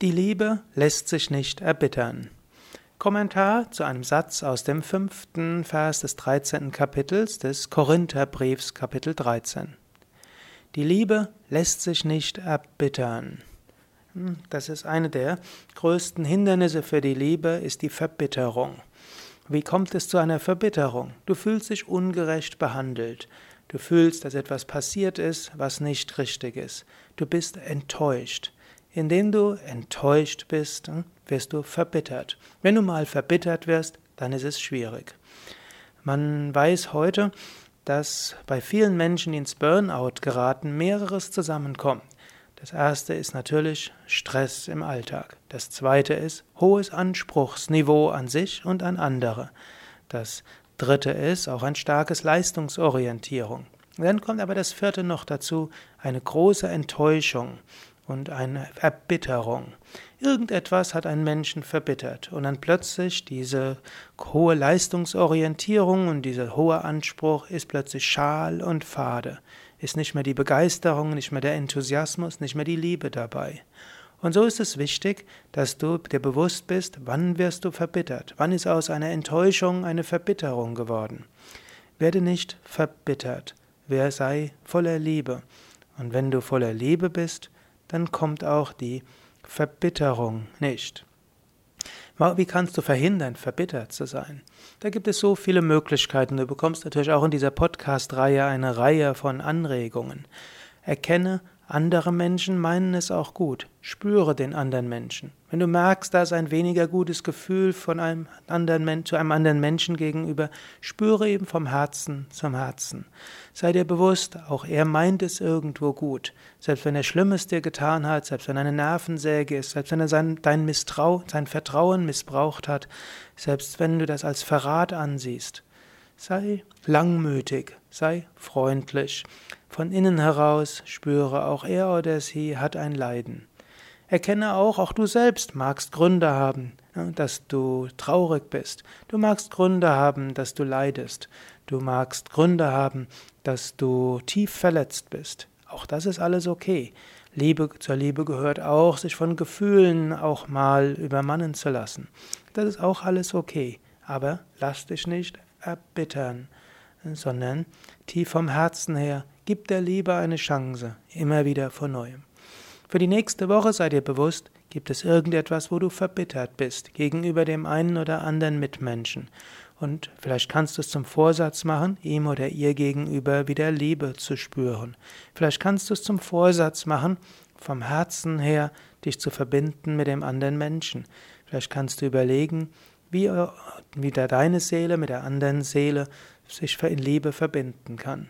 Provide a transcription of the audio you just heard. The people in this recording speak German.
Die Liebe lässt sich nicht erbittern. Kommentar zu einem Satz aus dem fünften Vers des 13. Kapitels des Korintherbriefs Kapitel 13. Die Liebe lässt sich nicht erbittern. Hm, das ist eine der größten Hindernisse für die Liebe, ist die Verbitterung. Wie kommt es zu einer Verbitterung? Du fühlst dich ungerecht behandelt. Du fühlst, dass etwas passiert ist, was nicht richtig ist. Du bist enttäuscht. Indem du enttäuscht bist, hm, wirst du verbittert. Wenn du mal verbittert wirst, dann ist es schwierig. Man weiß heute, dass bei vielen Menschen, die ins Burnout geraten, mehreres zusammenkommt. Das erste ist natürlich Stress im Alltag. Das zweite ist hohes Anspruchsniveau an sich und an andere. Das dritte ist auch ein starkes Leistungsorientierung. Dann kommt aber das vierte noch dazu, eine große Enttäuschung und eine Erbitterung. Irgendetwas hat einen Menschen verbittert und dann plötzlich diese hohe Leistungsorientierung und dieser hohe Anspruch ist plötzlich schal und fade, ist nicht mehr die Begeisterung, nicht mehr der Enthusiasmus, nicht mehr die Liebe dabei. Und so ist es wichtig, dass du dir bewusst bist, wann wirst du verbittert, wann ist aus einer Enttäuschung eine Verbitterung geworden. Werde nicht verbittert, wer sei voller Liebe. Und wenn du voller Liebe bist, dann kommt auch die Verbitterung nicht. Wie kannst du verhindern, verbittert zu sein? Da gibt es so viele Möglichkeiten. Du bekommst natürlich auch in dieser Podcast-Reihe eine Reihe von Anregungen. Erkenne andere Menschen meinen es auch gut. Spüre den anderen Menschen. Wenn du merkst, da ist ein weniger gutes Gefühl von einem anderen zu einem anderen Menschen gegenüber, spüre eben vom Herzen zum Herzen. Sei dir bewusst, auch er meint es irgendwo gut. Selbst wenn er Schlimmes dir getan hat, selbst wenn er eine Nervensäge ist, selbst wenn er sein, dein Misstrau, sein Vertrauen missbraucht hat, selbst wenn du das als Verrat ansiehst. Sei langmütig, sei freundlich. Von innen heraus spüre, auch er oder sie hat ein Leiden. Erkenne auch, auch du selbst magst Gründe haben, dass du traurig bist. Du magst Gründe haben, dass du leidest. Du magst Gründe haben, dass du tief verletzt bist. Auch das ist alles okay. Liebe zur Liebe gehört auch, sich von Gefühlen auch mal übermannen zu lassen. Das ist auch alles okay. Aber lass dich nicht erbittern, sondern tief vom Herzen her, gib der Liebe eine Chance, immer wieder von neuem. Für die nächste Woche sei dir bewusst, gibt es irgendetwas, wo du verbittert bist gegenüber dem einen oder anderen Mitmenschen. Und vielleicht kannst du es zum Vorsatz machen, ihm oder ihr gegenüber wieder Liebe zu spüren. Vielleicht kannst du es zum Vorsatz machen, vom Herzen her dich zu verbinden mit dem anderen Menschen. Vielleicht kannst du überlegen, wie wieder deine Seele mit der anderen Seele sich in Liebe verbinden kann.